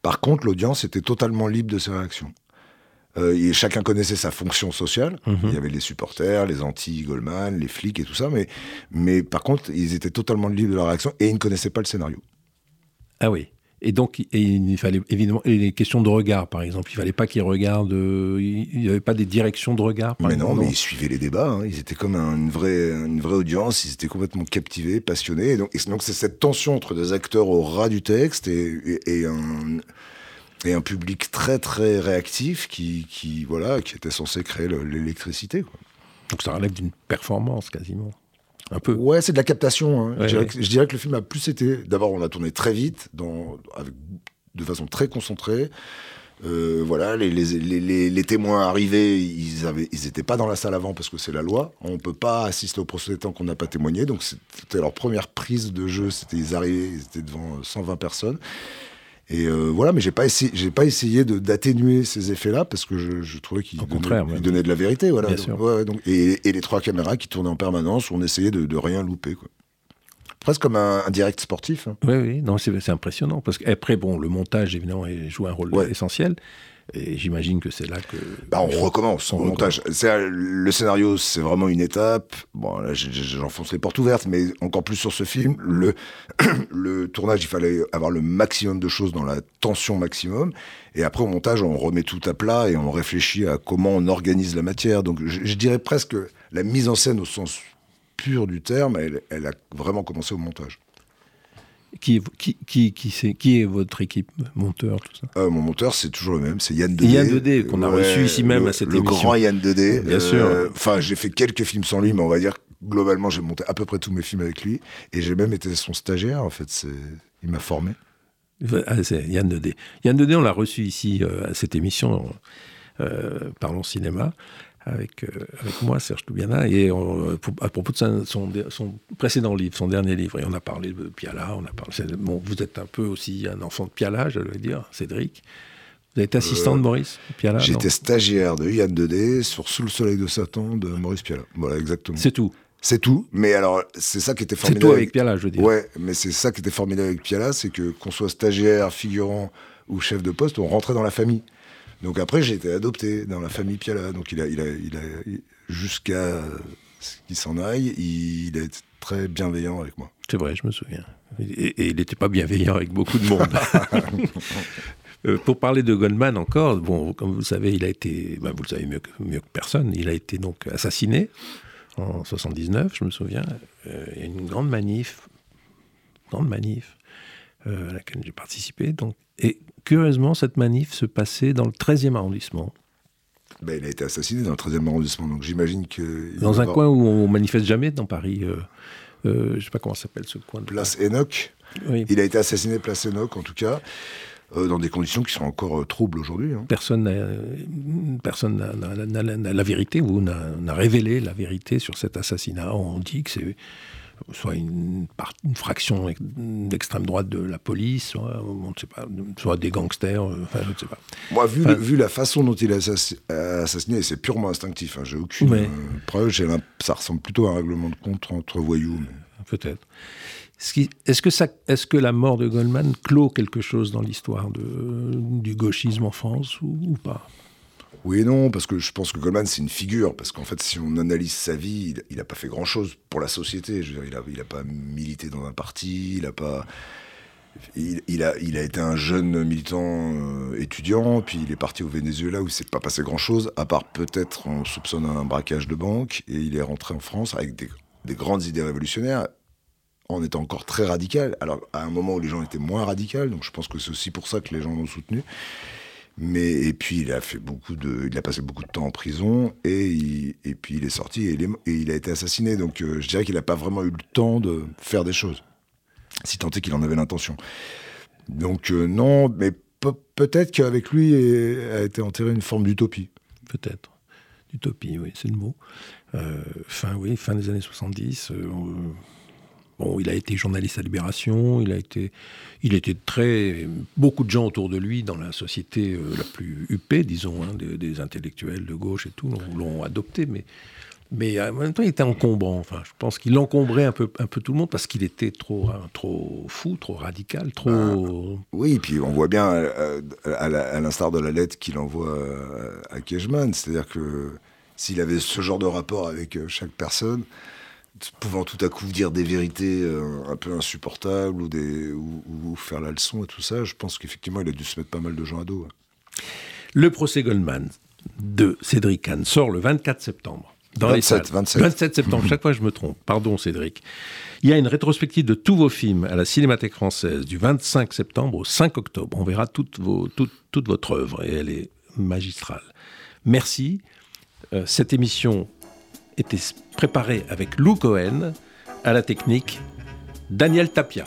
Par contre, l'audience était totalement libre de ses réactions. Euh, et chacun connaissait sa fonction sociale. Mhm. Il y avait les supporters, les anti-Goldman, les flics et tout ça. Mais, mais par contre, ils étaient totalement libres de leur réaction et ils ne connaissaient pas le scénario. Ah oui. Et donc, il fallait évidemment les questions de regard, par exemple. Il fallait pas qu'ils regardent. Euh, il n'y avait pas des directions de regard. mais non, mais ils suivaient les débats. Hein. Ils étaient comme une vraie, une vraie audience. Ils étaient complètement captivés, passionnés. Et donc, donc c'est cette tension entre des acteurs au ras du texte et, et, un et un public très très réactif qui, qui voilà qui était censé créer l'électricité. Donc ça relève d'une performance quasiment. Un peu. Ouais, c'est de la captation. Hein. je, dirais que, le film a plus été. D'abord, on a tourné très vite, dans, avec, de façon très concentrée. Euh, voilà, les, les, les, témoins arrivés, ils avaient, ils pas dans la salle avant parce que c'est la loi. On peut pas assister au procès tant qu'on n'a pas témoigné. Donc c'était leur première prise de jeu. C'était ils arrivaient, ils étaient devant 120 personnes. Et euh, voilà, mais j'ai pas essayé, j'ai pas essayé de d'atténuer ces effets-là parce que je, je trouvais qu'ils donnaient, donnaient, de la vérité, voilà. Donc, et, et, les trois caméras qui tournaient en permanence, on essayait de, de rien louper, quoi. Presque comme un, direct sportif. Hein. Oui, oui, non, c'est impressionnant parce qu'après, bon, le montage évidemment joue un rôle essentiel. Et j'imagine que c'est là que. Bah, on recommence son montage. Le scénario, c'est vraiment une étape. Bon, là, j'enfonce les portes ouvertes, mais encore plus sur ce film. Le, [CLEARS THROAT] le tournage, il fallait avoir le maximum de choses dans la tension maximum. Et après, au montage, on remet tout à plat et on réfléchit à comment on organise la matière. Donc, je, dirais presque la mise en scène au sens pur du terme, elle, elle a vraiment commencé au montage. Qui, qui, qui, qui, qui est votre équipe, monteur, tout ça? Euh, Mon monteur, c'est toujours le même, c'est Yann Dedé. Yann Dedé, qu'on a reçu ici même à cette émission. Le grand Yann Dedé. Bien sûr. Euh, enfin, j'ai fait quelques films sans lui, mais on va dire globalement, j'ai monté à peu près tous mes films avec lui. Et j'ai même été son stagiaire, en fait. Il m'a formé. Ah, c'est Yann Dedé. Yann Dedé, on l'a reçu ici euh, à cette émission Parlons Cinéma avec, euh, avec moi, Serge Toubiana, et à propos de son, son, précédent livre, son dernier livre. Et on a parlé de Piala, on a parlé. Bon, vous êtes un peu aussi un enfant de Piala, je dire, Cédric. Vous êtes assistant de euh, Maurice Piala J'étais stagiaire de Yann Dedé sur Sous le soleil de Satan de Maurice Piala. Voilà, exactement. C'est tout. C'est tout, mais alors c'est ça qui était formidable. C'est tout avec Piala, je veux dire. Ouais, mais c'est ça qui était formidable avec Piala, c'est que qu'on soit stagiaire, figurant ou chef de poste, on rentrait dans la famille. Donc après, j'ai été adopté dans la famille Piala. Donc il a, il a, il a jusqu'à ce qu'il s'en aille, il, est très bienveillant avec moi. C'est vrai, je me souviens. Et, il n'était pas bienveillant avec beaucoup de monde. [LAUGHS] Euh, pour parler de Goldman encore, bon, comme vous le savez, il a été, ben, vous le savez mieux que, mieux que, personne, il a été donc assassiné en 79, je me souviens. Euh, il y a une grande manif, grande manif, euh, à laquelle j'ai participé. Donc, et curieusement, cette manif se passait dans le 13e arrondissement. Ben, il a été assassiné dans le 13e arrondissement, donc j'imagine que... Dans un coin où on manifeste jamais dans Paris. Euh, euh, je ne sais pas comment s'appelle ce coin. place Enoch. Il a été assassiné place Enoch, en tout cas. Euh, dans des conditions qui sont encore troubles aujourd'hui. Hein. Personne n'a la vérité ou n'a révélé la vérité sur cet assassinat. On dit que c'est soit une, fraction d'extrême droite de la police, soit, pas, soit des gangsters, euh, enfin, je ne sais pas. Moi, vu, vu, la façon dont il a assassiné, c'est purement instinctif. Hein, j'ai aucune euh, preuve. Ça ressemble plutôt à un règlement de compte entre voyous. Peut-être. Est-ce que, est que, la mort de Goldman clôt quelque chose dans l'histoire du gauchisme en France ou pas? Oui et non, parce que je pense que Goldman, c'est une figure. Parce qu'en fait, si on analyse sa vie, il n'a pas fait grand-chose pour la société. Je veux dire, il n'a pas milité dans un parti, il n'a pas. Il, a, il a été un jeune militant euh, étudiant, puis il est parti au Venezuela où il s'est pas passé grand-chose, à part peut-être on soupçonne un braquage de banque, et il est rentré en France avec des, des grandes idées révolutionnaires, en étant encore très radical, alors à un moment où les gens étaient moins radicaux, donc je pense que c'est aussi pour ça que les gens l'ont soutenu. Mais et puis il a fait beaucoup de, il a passé beaucoup de temps en prison et, et puis il est sorti et il, a été assassiné. Donc euh, je dirais qu'il n'a pas vraiment eu le temps de faire des choses, si tant est qu'il en avait l'intention. Donc euh, non, mais peut-être qu'avec lui a été enterrée une forme d'utopie. Peut-être. Utopie, oui, c'est le mot. Euh, fin, oui, fin des années 70 il a été journaliste à Libération, il a été, il était très, beaucoup de gens autour de lui dans la société euh, la plus huppée, disons, hein, des, intellectuels de gauche et tout, l'ont adopté, mais, mais en même temps, il était encombrant. Enfin, je pense qu'il encombrait un peu, un peu tout le monde parce qu'il était trop, hein, trop fou, trop radical, trop. Oui, oui, puis on voit bien, euh, à l'instar de la lettre qu'il envoie euh, à Kejman, c'est-à-dire que s'il avait ce genre de rapport avec chaque personne, pouvant tout à coup dire des vérités euh, un peu insupportables ou, des, ou, faire la leçon et tout ça, je pense qu'effectivement, il a dû se mettre pas mal de gens à dos. Le procès Goldman de Cédric Kahn sort le 24 septembre. Dans 27, les 27. 27 septembre, chaque fois je me trompe. Pardon Cédric. Il y a une rétrospective de tous vos films à la Cinémathèque française du 25 septembre au 5 octobre. On verra toute, vos, toute, votre œuvre et elle est magistrale. Merci. Euh, cette émission était préparée avec Lou Cohen, à la technique Daniel Tapia.